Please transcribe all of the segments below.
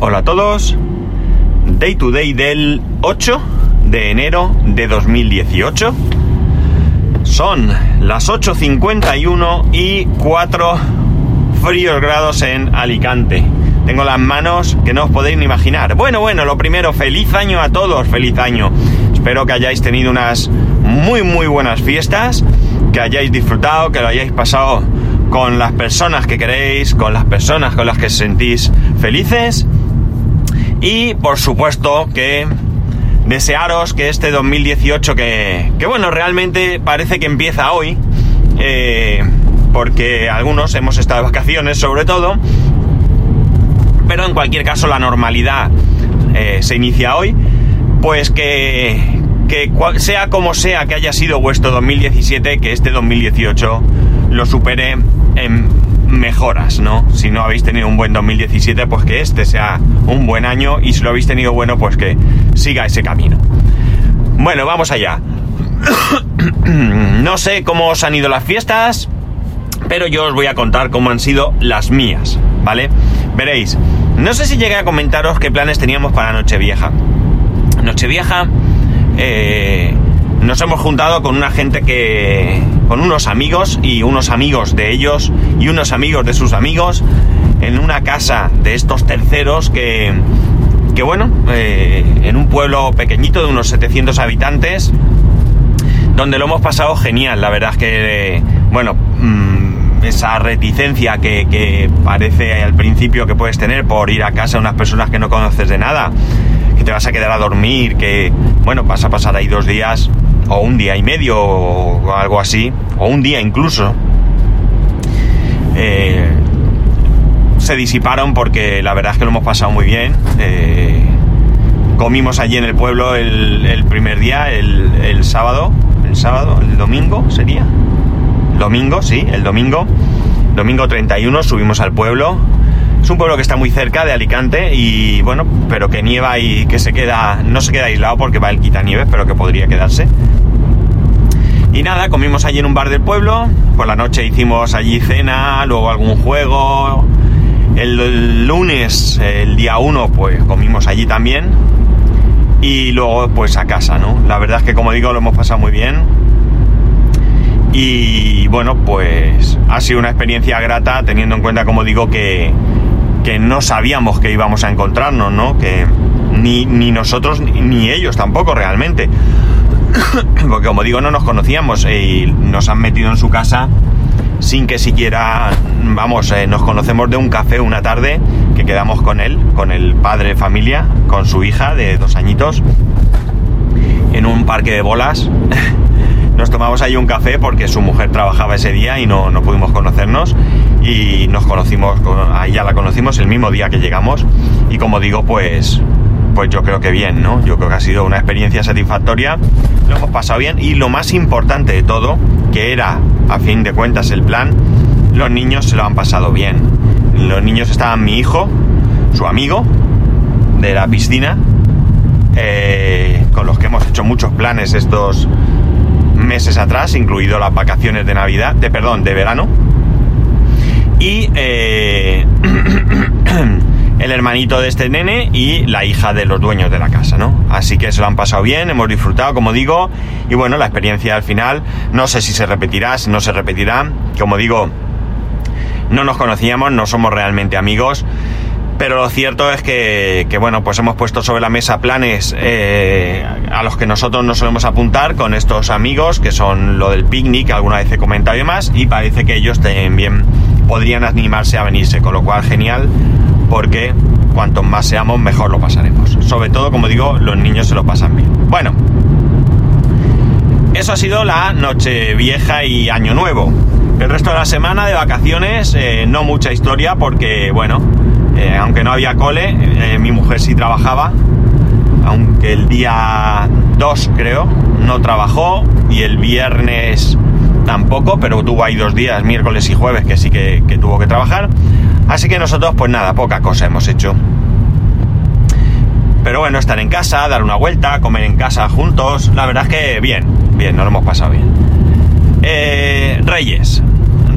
Hola a todos. Day to day del 8 de enero de 2018. Son las 8.51 y 4 fríos grados en Alicante. Tengo las manos que no os podéis ni imaginar. Bueno, bueno, lo primero, feliz año a todos, feliz año. Espero que hayáis tenido unas muy, muy buenas fiestas, que hayáis disfrutado, que lo hayáis pasado con las personas que queréis, con las personas con las que os sentís felices. Y por supuesto que desearos que este 2018, que, que bueno, realmente parece que empieza hoy, eh, porque algunos hemos estado de vacaciones sobre todo, pero en cualquier caso la normalidad eh, se inicia hoy, pues que, que sea como sea que haya sido vuestro 2017, que este 2018 lo supere en mejoras, ¿no? Si no habéis tenido un buen 2017, pues que este sea un buen año y si lo habéis tenido bueno, pues que siga ese camino. Bueno, vamos allá. no sé cómo os han ido las fiestas, pero yo os voy a contar cómo han sido las mías, ¿vale? Veréis, no sé si llegué a comentaros qué planes teníamos para Nochevieja. Nochevieja, eh, nos hemos juntado con una gente que. con unos amigos y unos amigos de ellos y unos amigos de sus amigos en una casa de estos terceros que. que bueno, eh, en un pueblo pequeñito de unos 700 habitantes, donde lo hemos pasado genial. La verdad es que, bueno, mmm, esa reticencia que, que parece al principio que puedes tener por ir a casa de unas personas que no conoces de nada que te vas a quedar a dormir, que, bueno, vas a pasar ahí dos días, o un día y medio, o algo así, o un día incluso, eh, se disiparon porque la verdad es que lo hemos pasado muy bien. Eh, comimos allí en el pueblo el, primer día, el, el, sábado, el sábado, el domingo sería. Domingo, sí, el domingo. Domingo 31 subimos al pueblo. Es un pueblo que está muy cerca de Alicante y bueno, pero que nieva y que se queda, no se queda aislado porque va el quitanieves, pero que podría quedarse. Y nada, comimos allí en un bar del pueblo, por la noche hicimos allí cena, luego algún juego. El, lunes, el día 1, pues comimos allí también. Y luego pues a casa, ¿no? La verdad es que como digo, lo hemos pasado muy bien. Y bueno, pues ha sido una experiencia grata teniendo en cuenta, como digo, que, que no sabíamos que íbamos a encontrarnos, ¿no? Que ni, ni nosotros ni ellos tampoco realmente. Porque como digo, no nos conocíamos y nos han metido en su casa sin que siquiera, vamos, eh, nos conocemos de un café una tarde que quedamos con él, con el padre de familia, con su hija de dos añitos, en un parque de bolas. nos tomamos ahí un café porque su mujer trabajaba ese día y no, no pudimos conocernos y nos conocimos, ahí ya la conocimos el mismo día que llegamos y como digo pues pues yo creo que bien, ¿no? Yo creo que ha sido una experiencia satisfactoria, lo hemos pasado bien y lo más importante de todo, que era a fin de cuentas el plan, los niños se lo han pasado bien. Los niños estaban mi hijo, su amigo de la piscina, eh, con los que hemos hecho muchos planes estos meses atrás, incluido las vacaciones de Navidad, de perdón, de verano. Y eh, el hermanito de este nene y la hija de los dueños de la casa, ¿no? Así que se lo han pasado bien, hemos disfrutado, como digo, y bueno, la experiencia al final, no sé si se repetirá, si no se repetirá, como digo, no nos conocíamos, no somos realmente amigos, pero lo cierto es que, bueno, pues hemos puesto sobre la mesa planes eh, a los que nosotros nos solemos apuntar con estos amigos, que son lo del picnic, alguna vez he comentado y demás, y parece que ellos también podrían animarse a venirse, con lo cual genial, porque cuanto más seamos, mejor lo pasaremos. Sobre todo, como digo, los niños se lo pasan bien. Bueno, eso ha sido la noche vieja y año nuevo. El resto de la semana de vacaciones, eh, no mucha historia, porque, bueno, eh, aunque no había cole, eh, mi mujer sí trabajaba, aunque el día 2 creo no trabajó y el viernes tampoco, pero tuvo ahí dos días, miércoles y jueves, que sí que, que tuvo que trabajar. Así que nosotros, pues nada, poca cosa hemos hecho. Pero bueno, estar en casa, dar una vuelta, comer en casa juntos, la verdad es que bien, bien, nos lo hemos pasado bien. Eh, Reyes.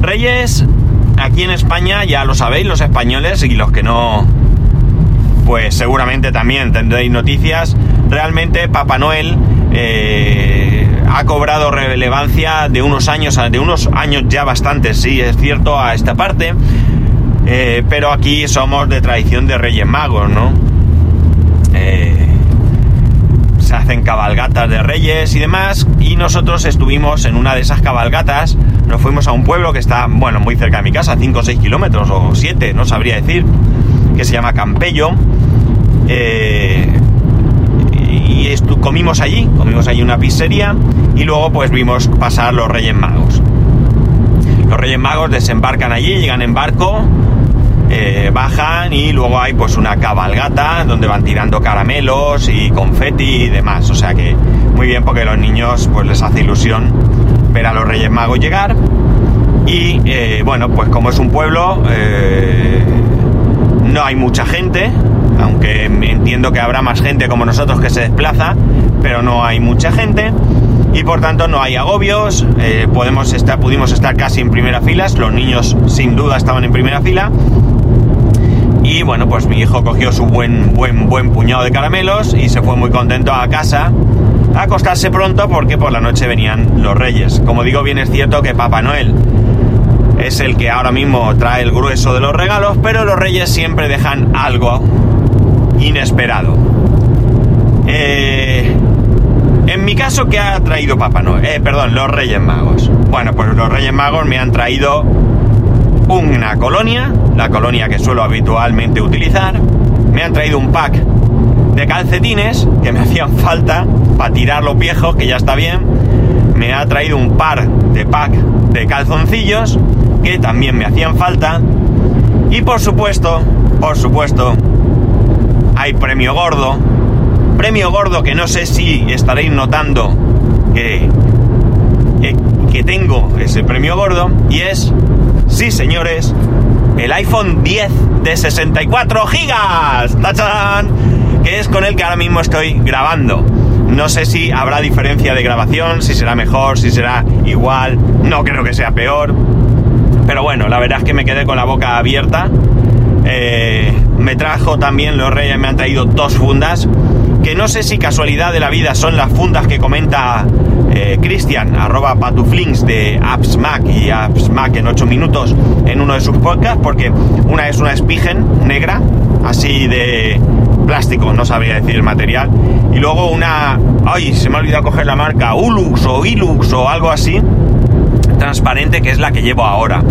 Reyes, aquí en España, ya lo sabéis, los españoles y los que no pues seguramente también tendréis noticias. Realmente Papá Noel eh, ha cobrado relevancia de unos años, de unos años ya bastantes, sí, es cierto, a esta parte. Eh, pero aquí somos de tradición de Reyes Magos, ¿no? Eh, se hacen cabalgatas de reyes y demás, y nosotros estuvimos en una de esas cabalgatas, nos fuimos a un pueblo que está, bueno, muy cerca de mi casa, 5 o 6 kilómetros, o 7, no sabría decir, que se llama Campello, eh, y comimos allí, comimos allí una pizzería, y luego pues vimos pasar los Reyes Magos. Los Reyes Magos desembarcan allí, llegan en barco, eh, bajan y luego hay pues una cabalgata donde van tirando caramelos y confeti y demás. O sea que muy bien porque los niños pues les hace ilusión ver a los Reyes Magos llegar. Y eh, bueno, pues como es un pueblo, eh, no hay mucha gente, aunque entiendo que habrá más gente como nosotros que se desplaza, pero no hay mucha gente y por tanto no hay agobios, podemos estar, pudimos estar casi en primera fila, los niños sin duda estaban en primera fila y bueno, pues mi hijo cogió su buen, buen, buen puñado de caramelos y se fue muy contento a casa a acostarse pronto porque por la noche venían los reyes. Como digo, bien es cierto que Papá Noel es el que ahora mismo trae el grueso de los regalos, pero los reyes siempre dejan algo inesperado. Eh, en mi caso, ¿qué ha traído Papá Noel? Eh, perdón, los Reyes Magos. Bueno, pues los Reyes Magos me han traído una colonia, la colonia que suelo habitualmente utilizar. Me han traído un pack de calcetines que me hacían falta para tirar los viejos, que ya está bien. Me ha traído un par de pack de calzoncillos que también me hacían falta. Y por supuesto, por supuesto, hay premio gordo. Premio gordo que no sé si estaréis notando que, que, que tengo ese premio gordo y es Sí, señores, el iPhone 10 de 64 gigas. ¡Tachán! Que es con el que ahora mismo estoy grabando. No sé si habrá diferencia de grabación, si será mejor, si será igual. No creo que sea peor. Pero bueno, la verdad es que me quedé con la boca abierta. Eh, me trajo también, los reyes me han traído dos fundas. Que no sé si casualidad de la vida son las fundas que comenta eh, Cristian, arroba patuflinks de Apps Mac y Apps Mac en 8 minutos en uno de sus podcasts, porque una es una Spigen negra, así de plástico, no sabría decir el material, y luego una, ay, se me ha olvidado coger la marca Ulux o Ilux o algo así, transparente, que es la que llevo ahora.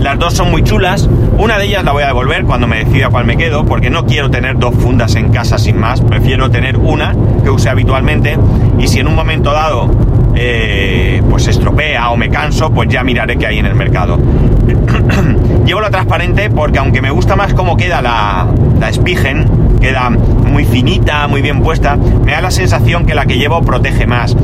Las dos son muy chulas. Una de ellas la voy a devolver cuando me decida cuál me quedo, porque no quiero tener dos fundas en casa sin más. Prefiero tener una que use habitualmente. Y si en un momento dado eh, pues se estropea o me canso, pues ya miraré qué hay en el mercado. Llevo la transparente porque aunque me gusta más cómo queda la, la Spigen, queda muy finita, muy bien puesta, me da la sensación que la que llevo protege más.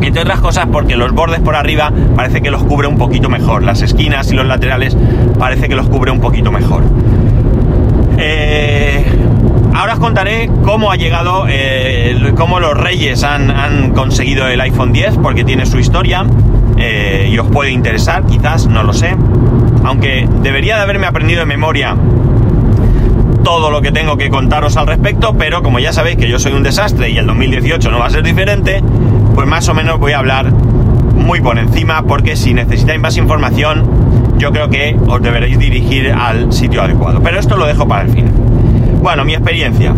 Entre otras cosas porque los bordes por arriba parece que los cubre un poquito mejor. Las esquinas y los laterales parece que los cubre un poquito mejor. Eh, ahora os contaré cómo ha llegado, eh, cómo los reyes han, conseguido el iPhone 10, porque tiene su historia eh, y os puede interesar, quizás, no lo sé. Aunque debería de haberme aprendido de memoria todo lo que tengo que contaros al respecto, pero como ya sabéis que yo soy un desastre y el 2018 no va a ser diferente, pues más o menos voy a hablar muy por encima, porque si necesitáis más información, yo creo que os deberéis dirigir al sitio adecuado. Pero esto lo dejo para el fin. Bueno, mi experiencia.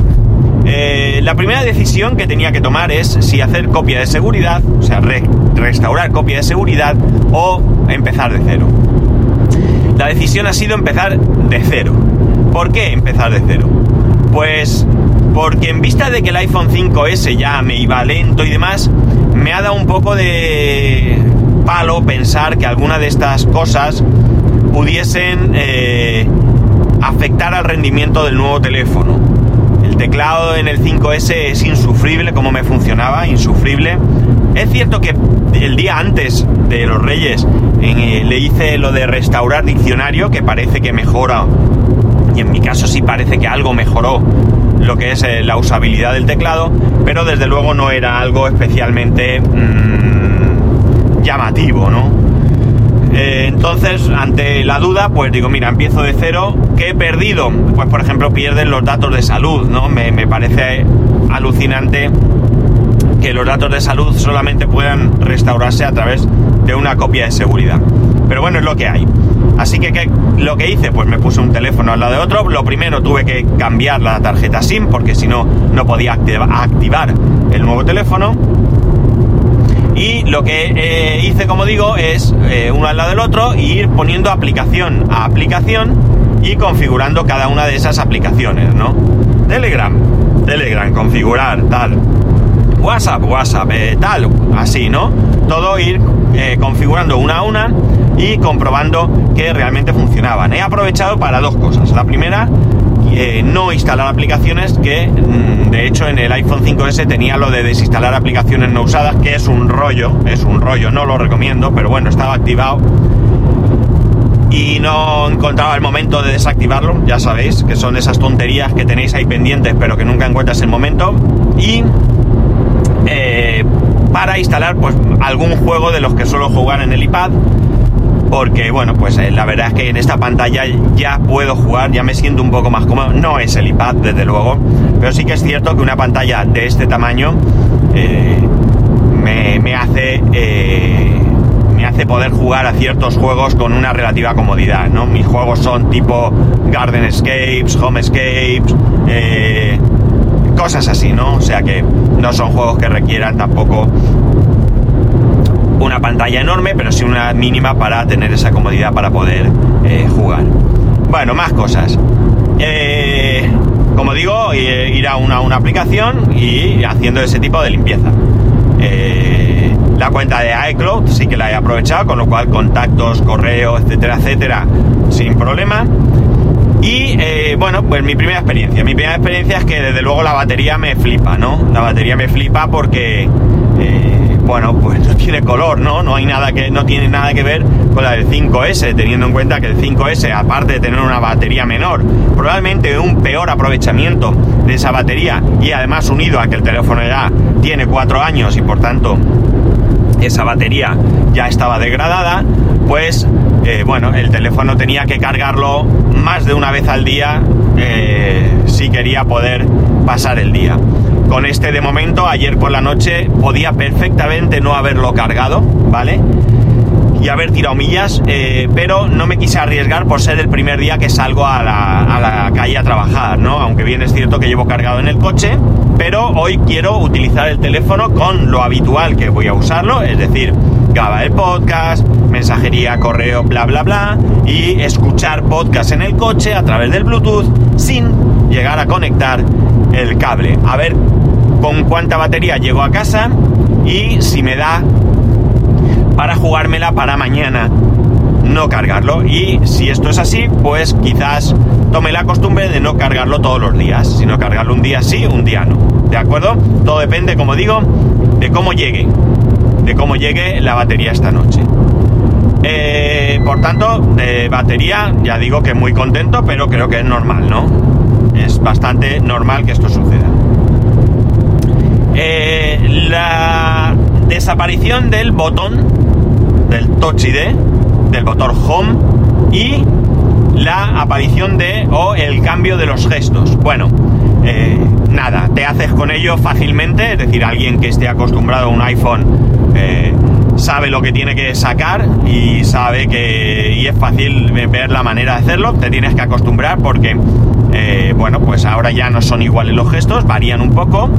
Eh, la primera decisión que tenía que tomar es si hacer copia de seguridad, o sea, restaurar copia de seguridad o empezar de cero. La decisión ha sido empezar de cero. ¿Por qué empezar de cero? Pues porque en vista de que el iPhone 5S ya me iba lento y demás, me ha dado un poco de palo pensar que alguna de estas cosas pudiesen eh, afectar al rendimiento del nuevo teléfono. El teclado en el 5S es insufrible como me funcionaba, insufrible. Es cierto que el día antes de los Reyes eh, le hice lo de restaurar diccionario, que parece que mejora y en mi caso sí parece que algo mejoró lo que es eh, la usabilidad del teclado, pero desde luego no era algo especialmente mm, llamativo, ¿no? Eh, entonces, ante la duda, pues digo, mira, empiezo de cero. ¿Qué he perdido? Pues, por ejemplo, pierden los datos de salud, ¿no? Me, me parece alucinante que los datos de salud solamente puedan restaurarse a través de una copia de seguridad. Pero bueno, es lo que hay. Así que ¿qué, lo que hice, pues me puse un teléfono al lado de otro. Lo primero tuve que cambiar la tarjeta SIM porque si no, no podía activar el nuevo teléfono. Y lo que eh, hice, como digo, es eh, uno al lado del otro e ir poniendo aplicación a aplicación y configurando cada una de esas aplicaciones, ¿no? Telegram, Telegram, configurar, tal. WhatsApp, WhatsApp, eh, tal, así, ¿no? Todo ir configurando una a una y comprobando que realmente funcionaban. He aprovechado para dos cosas. La primera, eh, no instalar aplicaciones que mm, de hecho en el iPhone 5S tenía lo de desinstalar aplicaciones no usadas, que es un rollo, es un rollo, no lo recomiendo, pero bueno, estaba activado y no encontraba el momento de desactivarlo, ya sabéis, que son esas tonterías que tenéis ahí pendientes pero que nunca encuentras el momento. Y eh, para instalar pues algún juego de los que suelo jugar en el iPad porque bueno, pues eh, la verdad es que en esta pantalla ya puedo jugar, ya me siento un poco más cómodo. No es el iPad, desde luego, pero sí que es cierto que una pantalla de este tamaño eh, me, hace eh, me hace poder jugar a ciertos juegos con una relativa comodidad, ¿no? Mis juegos son tipo Garden Escapes, Home Escapes, cosas así, ¿no? O sea que no son juegos que requieran tampoco una pantalla enorme, pero sí una mínima para tener esa comodidad para poder eh, jugar. Bueno, más cosas. Eh, como digo, eh, ir a una, una, aplicación y haciendo ese tipo de limpieza. la cuenta de iCloud sí que la he aprovechado, con lo cual contactos, correo, etcétera, etcétera, sin problema. Y bueno, pues mi primera experiencia. Mi primera experiencia es que desde luego la batería me flipa, ¿no? La batería me flipa porque bueno, pues no tiene color, ¿no? No hay nada que, no tiene nada que ver con la del 5S, teniendo en cuenta que el 5S, aparte de tener una batería menor, probablemente un peor aprovechamiento de esa batería y además unido a que el teléfono ya tiene 4 años y por tanto esa batería ya estaba degradada, pues eh, bueno, el teléfono tenía que cargarlo más de una vez al día eh, si quería poder pasar el día. Con este de momento, ayer por la noche podía perfectamente no haberlo cargado, ¿vale? Y haber tirado millas, eh, pero no me quise arriesgar por ser el primer día que salgo a la, calle a trabajar, ¿no? Aunque bien es cierto que llevo cargado en el coche, pero hoy quiero utilizar el teléfono con lo habitual que voy a usarlo, es decir, grabar el podcast, mensajería, correo, bla, bla, bla, y escuchar podcast en el coche a través del Bluetooth sin llegar a conectar el cable. A ver con cuánta batería llego a casa y si me da para jugármela para mañana no cargarlo. Y si esto es así, pues quizás tome la costumbre de no cargarlo todos los días, sino cargarlo un día sí, un día no. ¿De acuerdo? Todo depende, como digo, de cómo llegue, de cómo llegue la batería esta noche. Eh, por tanto, de batería, ya digo que muy contento, pero creo que es normal, ¿no? Es bastante normal que esto suceda. Eh, la desaparición del botón del Touch ID, del botón Home y la aparición de o el cambio de los gestos. Bueno, eh, nada, te haces con ello fácilmente, es decir, alguien que esté acostumbrado a un iPhone eh, sabe lo que tiene que sacar y sabe que y es fácil ver la manera de hacerlo, te tienes que acostumbrar porque eh, bueno, pues ahora ya no son iguales los gestos, varían un poco.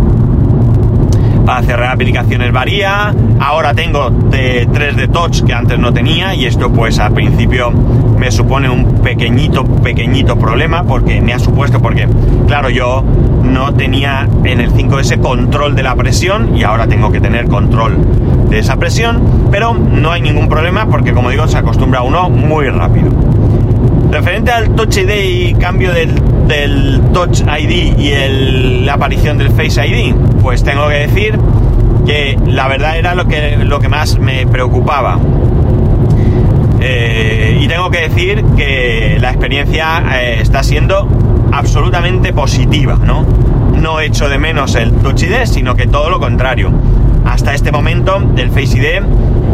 Para cerrar aplicaciones varía. Ahora tengo de 3D Touch que antes no tenía y esto pues al principio me supone un pequeñito, pequeñito problema porque me ha supuesto, porque claro, yo no tenía en el 5S control de la presión y ahora tengo que tener control de esa presión, pero no hay ningún problema porque como digo se acostumbra uno muy rápido. Referente al Touch ID y cambio del, Touch ID y la aparición del Face ID, pues tengo que decir que la verdad era lo que, lo que más me preocupaba. Eh, y tengo que decir que la experiencia eh, está siendo absolutamente positiva, ¿no? No echo de menos el Touch ID, sino que todo lo contrario. Hasta este momento el Face ID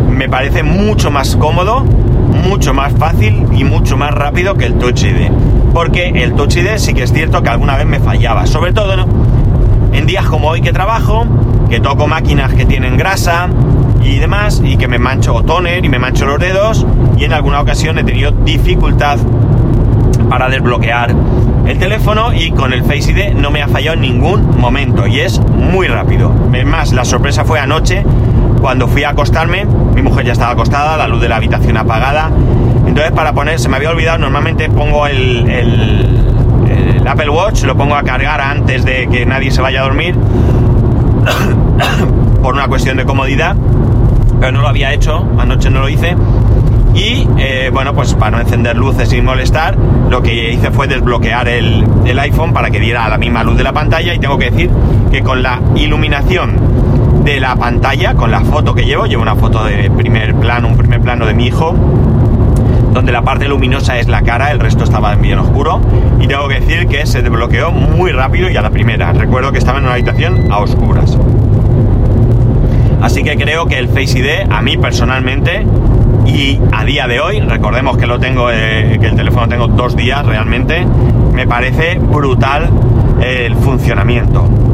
me parece mucho más cómodo mucho más fácil y mucho más rápido que el Touch ID. Porque el Touch ID sí que es cierto que alguna vez me fallaba. Sobre todo en días como hoy que trabajo, que toco máquinas que tienen grasa y demás, y que me mancho toner y me mancho los dedos, y en alguna ocasión he tenido dificultad para desbloquear el teléfono y con el Face ID no me ha fallado en ningún momento y es muy rápido. Es más, la sorpresa fue anoche cuando fui a acostarme, mi mujer ya estaba acostada, la luz de la habitación apagada. Entonces para poner, se me había olvidado, normalmente pongo el, el, Apple Watch, lo pongo a cargar antes de que nadie se vaya a dormir, por una cuestión de comodidad, pero no lo había hecho, anoche no lo hice. Y eh, bueno, pues para no encender luces sin molestar, lo que hice fue desbloquear el, el, iPhone para que diera la misma luz de la pantalla. Y tengo que decir que con la iluminación de la pantalla con la foto que llevo. Llevo una foto de primer plano, un primer plano de mi hijo, donde la parte luminosa es la cara, el resto estaba en bien oscuro. Y tengo que decir que se desbloqueó muy rápido y a la primera. Recuerdo que estaba en una habitación a oscuras. Así que creo que el Face ID, a mí personalmente, y a día de hoy, recordemos que lo tengo, eh, que el teléfono tengo dos días realmente, me parece brutal el funcionamiento.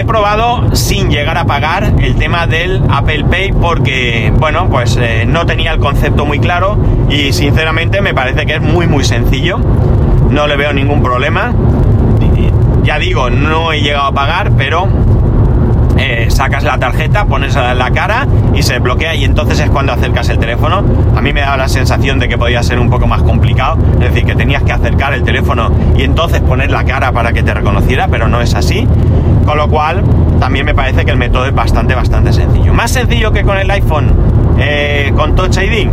He probado sin llegar a pagar el tema del Apple Pay porque, bueno, pues eh, no tenía el concepto muy claro y sinceramente me parece que es muy muy sencillo. No le veo ningún problema. Ya digo, no he llegado a pagar, pero eh, sacas la tarjeta, pones la cara y se bloquea y entonces es cuando acercas el teléfono. A mí me daba la sensación de que podía ser un poco más complicado, es decir, que tenías que acercar el teléfono y entonces poner la cara para que te reconociera, pero no es así. Con lo cual, también me parece que el método es bastante, bastante sencillo. ¿Más sencillo que con el iPhone eh, con Touch ID?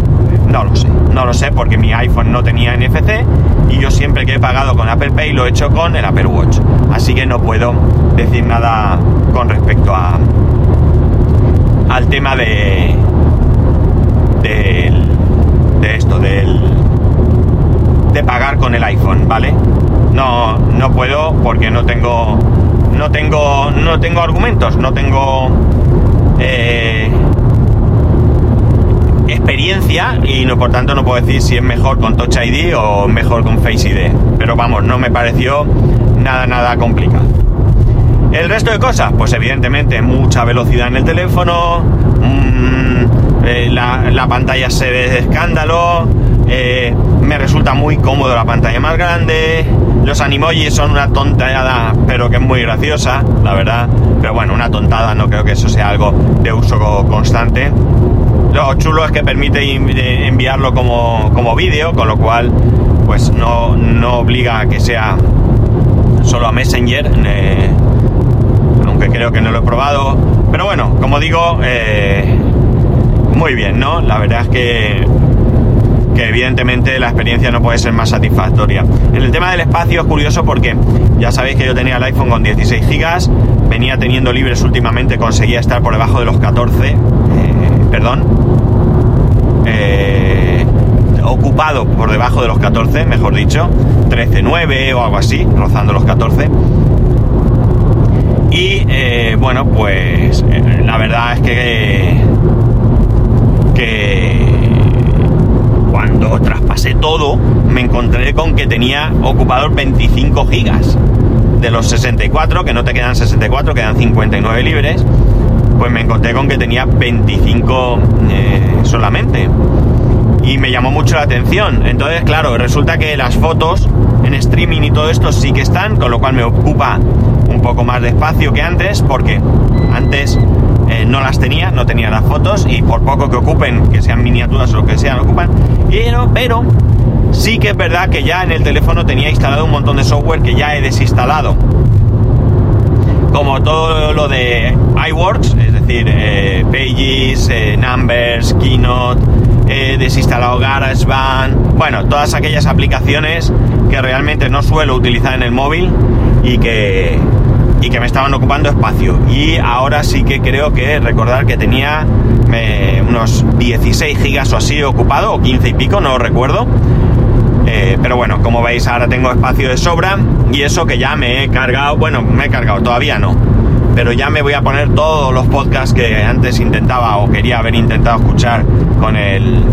No lo sé, no lo sé porque mi iPhone no tenía NFC y yo siempre que he pagado con Apple Pay lo he hecho con el Apple Watch. Así que no puedo decir nada con respecto a al tema de de, de esto, del de pagar con el iPhone, ¿vale? No, no puedo porque no tengo no tengo, no tengo argumentos, no tengo eh, experiencia y no, por tanto no puedo decir si es mejor con Touch ID o mejor con Face ID. Pero vamos, no me pareció nada, nada complicado. El resto de cosas, pues evidentemente mucha velocidad en el teléfono, mm, eh, la, pantalla se ve de escándalo, eh, me resulta muy cómodo la pantalla más grande, los animojis son una tontada, pero que es muy graciosa, la verdad. Pero bueno, una tontada, no creo que eso sea algo de uso constante. Lo chulo es que permite enviarlo como, como vídeo, con lo cual pues no, no, obliga a que sea solo a Messenger, eh, aunque creo que no lo he probado. Pero bueno, como digo, eh, muy bien, ¿no? La verdad es que que evidentemente la experiencia no puede ser más satisfactoria. En el tema del espacio es curioso porque ya sabéis que yo tenía el iPhone con 16 GB, venía teniendo libres últimamente, conseguía estar por debajo de los 14, eh, perdón, eh, ocupado por debajo de los 14, mejor dicho, 13.9 o algo así, rozando los 14. Y eh, bueno, pues la verdad es que cuando traspasé todo, me encontré con que tenía ocupados 25 gigas. De los 64, que no te quedan 64, quedan 59 libres, pues me encontré con que tenía 25 eh, solamente. Y me llamó mucho la atención. Entonces, claro, resulta que las fotos en streaming y todo esto sí que están, con lo cual me ocupa un poco más de espacio que antes, porque antes eh, no las tenía, no tenía las fotos y por poco que ocupen, que sean miniaturas o lo que sean, ocupan. Pero, pero sí que es verdad que ya en el teléfono tenía instalado un montón de software que ya he desinstalado. Como todo lo de iWorks, es decir, eh, Pages, eh, Numbers, Keynote, he desinstalado GarageBand, bueno, todas aquellas aplicaciones que realmente no suelo utilizar en el móvil y que, y que me estaban ocupando espacio. Y ahora sí que creo que recordar que tenía eh, unos 16 gigas o así ocupado, o 15 y pico, no recuerdo. Eh, pero bueno, como veis ahora tengo espacio de sobra y eso que ya me he cargado, bueno, me he cargado, todavía no. Pero ya me voy a poner todos los podcasts que antes intentaba o quería haber intentado escuchar con el,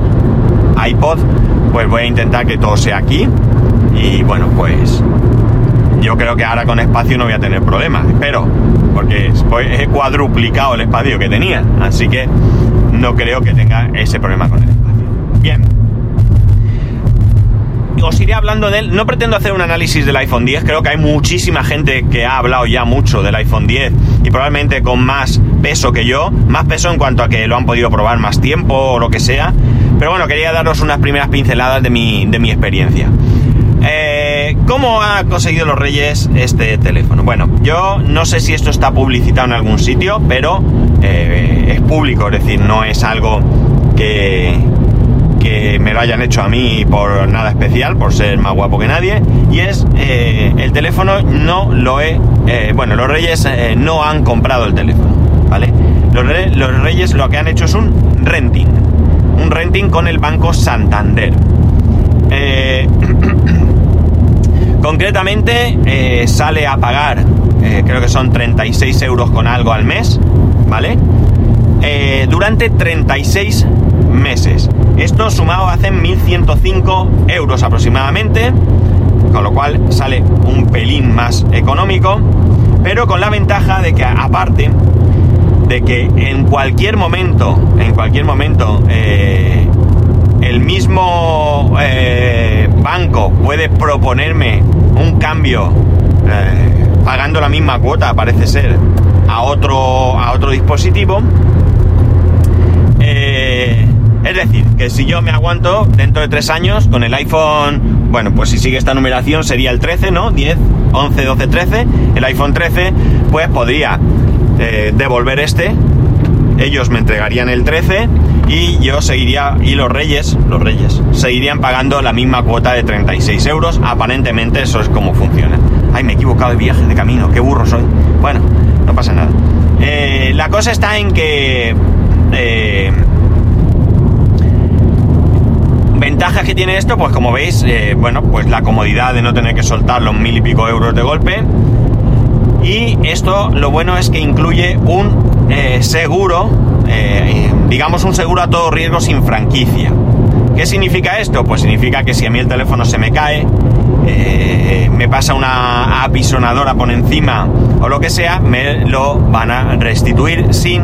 iPod, pues voy a intentar que todo sea aquí. Y bueno, pues yo creo que ahora con espacio no voy a tener problemas, espero, porque he cuadruplicado el espacio que tenía, así que no creo que tenga ese problema con el espacio. Bien. Os iré hablando de él. No pretendo hacer un análisis del iPhone 10. Creo que hay muchísima gente que ha hablado ya mucho del iPhone 10 y probablemente con más peso que yo. Más peso en cuanto a que lo han podido probar más tiempo o lo que sea. Pero bueno, quería daros unas primeras pinceladas de mi, de mi experiencia. Eh, ¿Cómo ha conseguido los Reyes este teléfono? Bueno, yo no sé si esto está publicitado en algún sitio, pero eh, es público, es decir, no es algo que, que me lo hayan hecho a mí por nada especial, por ser más guapo que nadie. Y es, eh, el teléfono no lo he... bueno, los Reyes no han comprado el teléfono, ¿vale? Los, los Reyes lo que han hecho es un renting. Un renting con el Banco Santander. Eh, Concretamente eh, sale a pagar, eh, creo que son 36 euros con algo al mes, ¿vale? Eh, durante 36 meses. Esto sumado hacen 1.105 euros aproximadamente, con lo cual sale un pelín más económico, pero con la ventaja de que aparte de que en cualquier momento, en cualquier momento, el mismo banco puede proponerme un cambio eh, pagando la misma cuota, parece ser, a otro, a otro dispositivo. Eh, es decir, que si yo me aguanto dentro de tres años con el iPhone, bueno, pues si sigue esta numeración sería el 13, ¿no? 10, 11, 12, 13. El iPhone 13, pues podría eh, devolver este. Ellos me entregarían el 13 y yo seguiría, y los reyes, los reyes, seguirían pagando la misma cuota de 36 euros. Aparentemente eso es como funciona. Ay, me he equivocado de viaje, de camino, qué burro soy. Bueno, no pasa nada. Eh, la cosa está en que... Eh, ventajas que tiene esto, pues como veis, eh, bueno, pues la comodidad de no tener que soltar los mil y pico euros de golpe. Y esto lo bueno es que incluye un seguro eh, digamos, un seguro a todo riesgo sin franquicia. ¿Qué significa esto? Pues significa que si a mí el teléfono se me cae, eh, me pasa una apisonadora por encima o lo que sea, me lo van a restituir sin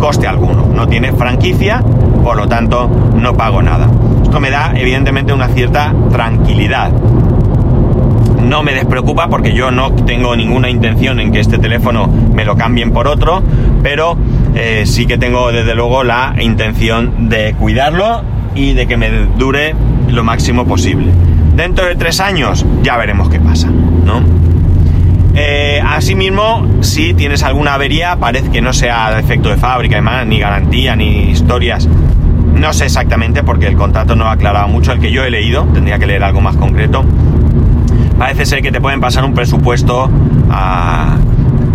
coste alguno. No tiene franquicia, por lo tanto no pago nada. Esto me da evidentemente una cierta tranquilidad. No me despreocupa porque yo no tengo ninguna intención en que este teléfono me lo cambien por otro, pero eh, sí que tengo desde luego la intención de cuidarlo y de que me dure lo máximo posible. Dentro de tres años ya veremos qué pasa, ¿no? Eh, asimismo, si tienes alguna avería, parece que no sea defecto de fábrica, ni garantía, ni historias. No sé exactamente porque el contrato no ha aclarado mucho el que yo he leído, tendría que leer algo más concreto. Parece ser que te pueden pasar un presupuesto a,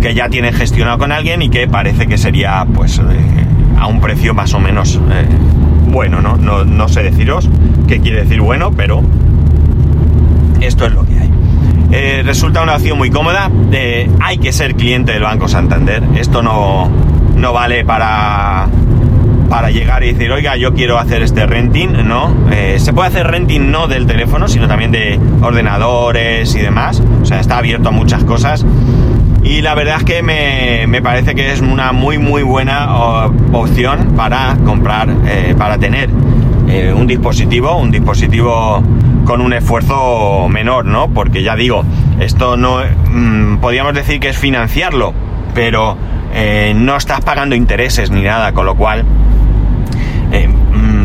que ya tienen gestionado con alguien y que parece que sería pues eh, a un precio más o menos eh, bueno, ¿no? ¿no? sé deciros qué quiere decir bueno, pero esto es lo que hay. Eh, resulta una opción muy cómoda. hay que ser cliente del Banco Santander. Esto no, no vale para, para llegar y decir, oiga, yo quiero hacer este renting, ¿no? se puede hacer renting no del teléfono, sino también de ordenadores y demás. O sea, está abierto a muchas cosas y la verdad es que me, parece que es una muy muy buena opción para comprar, eh, para tener eh, un dispositivo, un dispositivo con un esfuerzo menor, ¿no? Porque ya digo, esto no, mm, podríamos decir que es financiarlo, pero eh, no estás pagando intereses ni nada, con lo cual, mm,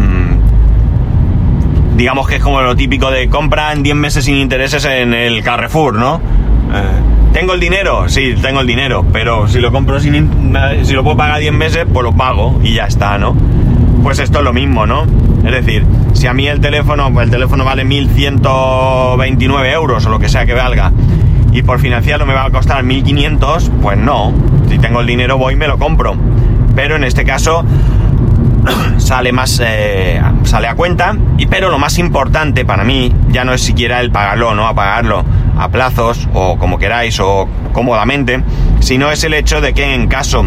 digamos que es como lo típico de compra en 10 meses sin intereses en el Carrefour, ¿no? ¿Tengo el dinero? Sí, tengo el dinero, pero si lo compro sin, si lo puedo pagar 10 meses, pues lo pago y ya está, ¿no? Pues esto es lo mismo, ¿no? Es decir, si a mí el teléfono, el teléfono vale 1129 euros o lo que sea que valga, y por financiarlo me va a costar 1500, pues no. Si tengo el dinero voy y me lo compro. Pero en este caso sale más eh, sale a cuenta y pero lo más importante para mí ya no es siquiera el pagarlo no a pagarlo a plazos o como queráis o cómodamente sino es el hecho de que en caso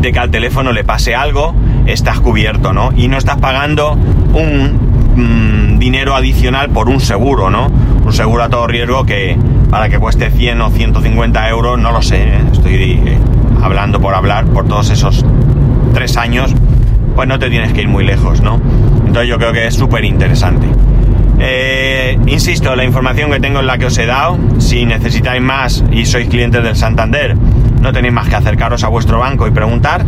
de que al teléfono le pase algo estás cubierto, ¿no? Y no estás pagando un mm, dinero adicional por un seguro, ¿no? Un seguro a todo riesgo que para que cueste 100 o 150 euros, no lo sé, ¿eh? estoy eh, hablando por hablar, por todos esos tres años, pues no te tienes que ir muy lejos, ¿no? Entonces yo creo que es súper interesante. Eh, insisto, la información que tengo es la que os he dado. Si necesitáis más y sois clientes del Santander, no tenéis más que acercaros a vuestro banco y preguntar.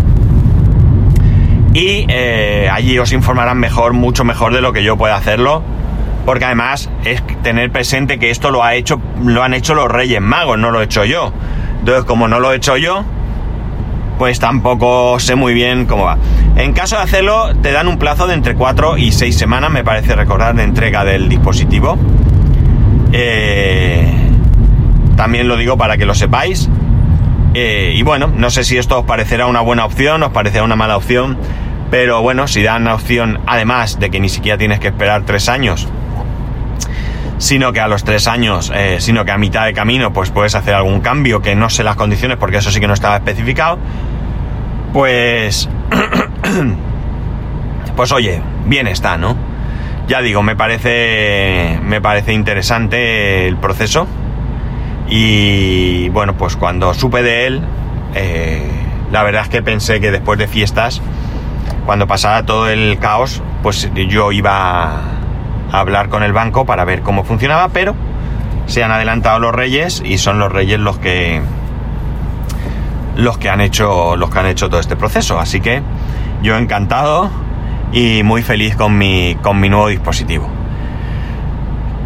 Y eh, allí os informarán mejor, mucho mejor de lo que yo pueda hacerlo. Porque además es tener presente que esto lo, ha hecho, lo han hecho los Reyes Magos, no lo he hecho yo. Entonces, como no lo he hecho yo, pues tampoco sé muy bien cómo va. En caso de hacerlo, te dan un plazo de entre 4 y 6 semanas, me parece recordar, de entrega del dispositivo. Eh, también lo digo para que lo sepáis. Eh, y bueno, no sé si esto os parecerá una buena opción, os parecerá una mala opción, pero bueno, si dan la opción, además de que ni siquiera tienes que esperar 3 años, sino que a los 3 años, eh, sino que a mitad de camino, pues puedes hacer algún cambio, que no sé las condiciones, porque eso sí que no estaba especificado, pues pues oye, bien está, ¿no? Ya digo, me parece, me parece interesante el proceso. Y bueno, pues cuando supe de él, eh, la verdad es que pensé que después de fiestas, cuando pasara todo el caos, pues yo iba a hablar con el banco para ver cómo funcionaba, pero se han adelantado los reyes y son los reyes los que los que han hecho los que han hecho todo este proceso. Así que yo encantado y muy feliz con mi, con mi nuevo dispositivo.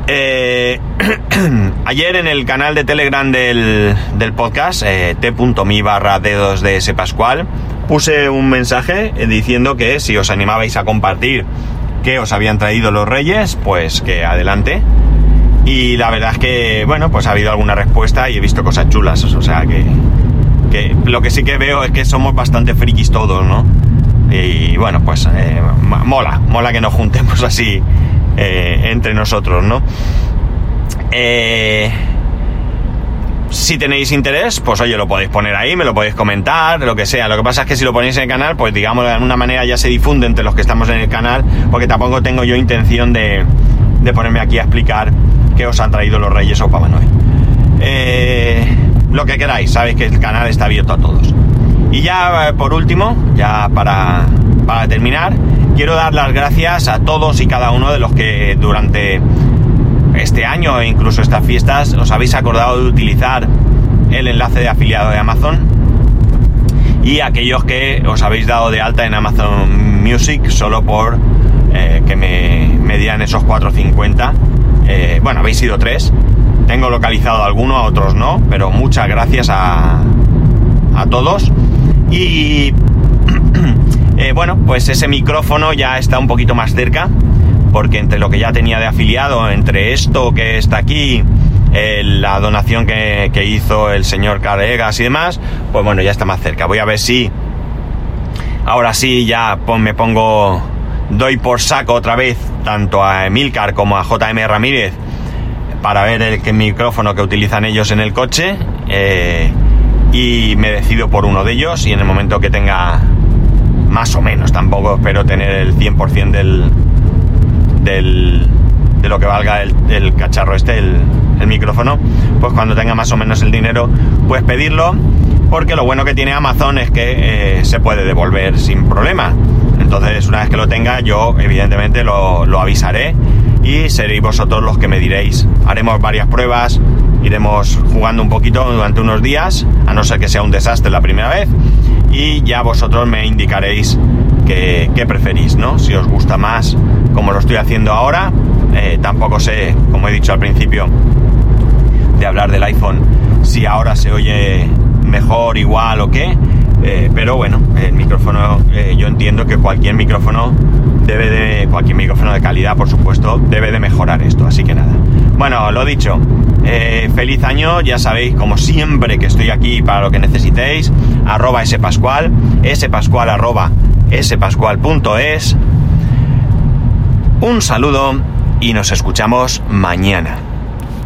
Eh, ayer en el canal de Telegram del, podcast, eh, t.mi barra dedos de ese Pascual, puse un mensaje diciendo que si os animabais a compartir que os habían traído los reyes, pues que adelante. Y la verdad es que, bueno, pues ha habido alguna respuesta y he visto cosas chulas. O sea que, que lo que sí que veo es que somos bastante frikis todos, ¿no? Y bueno, pues eh, mola, mola que nos juntemos así eh, entre nosotros, ¿no? Eh, si tenéis interés, pues oye, lo podéis poner ahí, me lo podéis comentar, lo que sea. Lo que pasa es que si lo ponéis en el canal, pues digamos de alguna manera ya se difunde entre los que estamos en el canal, porque tampoco tengo yo intención de, de ponerme aquí a explicar qué os han traído los Reyes o Papá Noel. Lo que queráis, sabéis que el canal está abierto a todos. Y ya eh, por último, ya para, terminar, quiero dar las gracias a todos y cada uno de los que durante este año e incluso estas fiestas os habéis acordado de utilizar el enlace de afiliado de Amazon y aquellos que os habéis dado de alta en Amazon Music solo por eh, que me, me dieran esos 4.50. Eh, bueno, habéis sido tres. Tengo localizado alguno, a otros no, pero muchas gracias a, a todos. Y eh, bueno, pues ese micrófono ya está un poquito más cerca, porque entre lo que ya tenía de afiliado, entre esto que está aquí, eh, la donación que, hizo el señor Carregas y demás, pues bueno, ya está más cerca. Voy a ver si ahora sí ya me pongo, doy por saco otra vez tanto a Emilcar como a JM Ramírez para ver el, micrófono que utilizan ellos en el coche. Eh, y me decido por uno de ellos y en el momento que tenga más o menos, tampoco espero tener el 100% del, del, de lo que valga el, cacharro este, el, micrófono, pues cuando tenga más o menos el dinero, pues pedirlo, porque lo bueno que tiene Amazon es que eh, se puede devolver sin problema. Entonces, una vez que lo tenga, yo evidentemente lo, lo avisaré y seréis vosotros los que me diréis. Haremos varias pruebas, iremos jugando un poquito durante unos días, a no ser que sea un desastre la primera vez, y ya vosotros me indicaréis qué, preferís, ¿no? Si os gusta más como lo estoy haciendo ahora, eh, tampoco sé, como he dicho al principio de hablar del iPhone, si ahora se oye mejor, igual o qué, eh, pero bueno, el micrófono, eh, yo entiendo que cualquier micrófono debe de, cualquier micrófono de calidad, por supuesto, debe de mejorar esto, así que nada. Bueno, lo dicho, eh, feliz año, ya sabéis, como siempre, que estoy aquí para lo que necesitéis, arroba spascual, spascual arroba spascual.es. Un saludo y nos escuchamos mañana.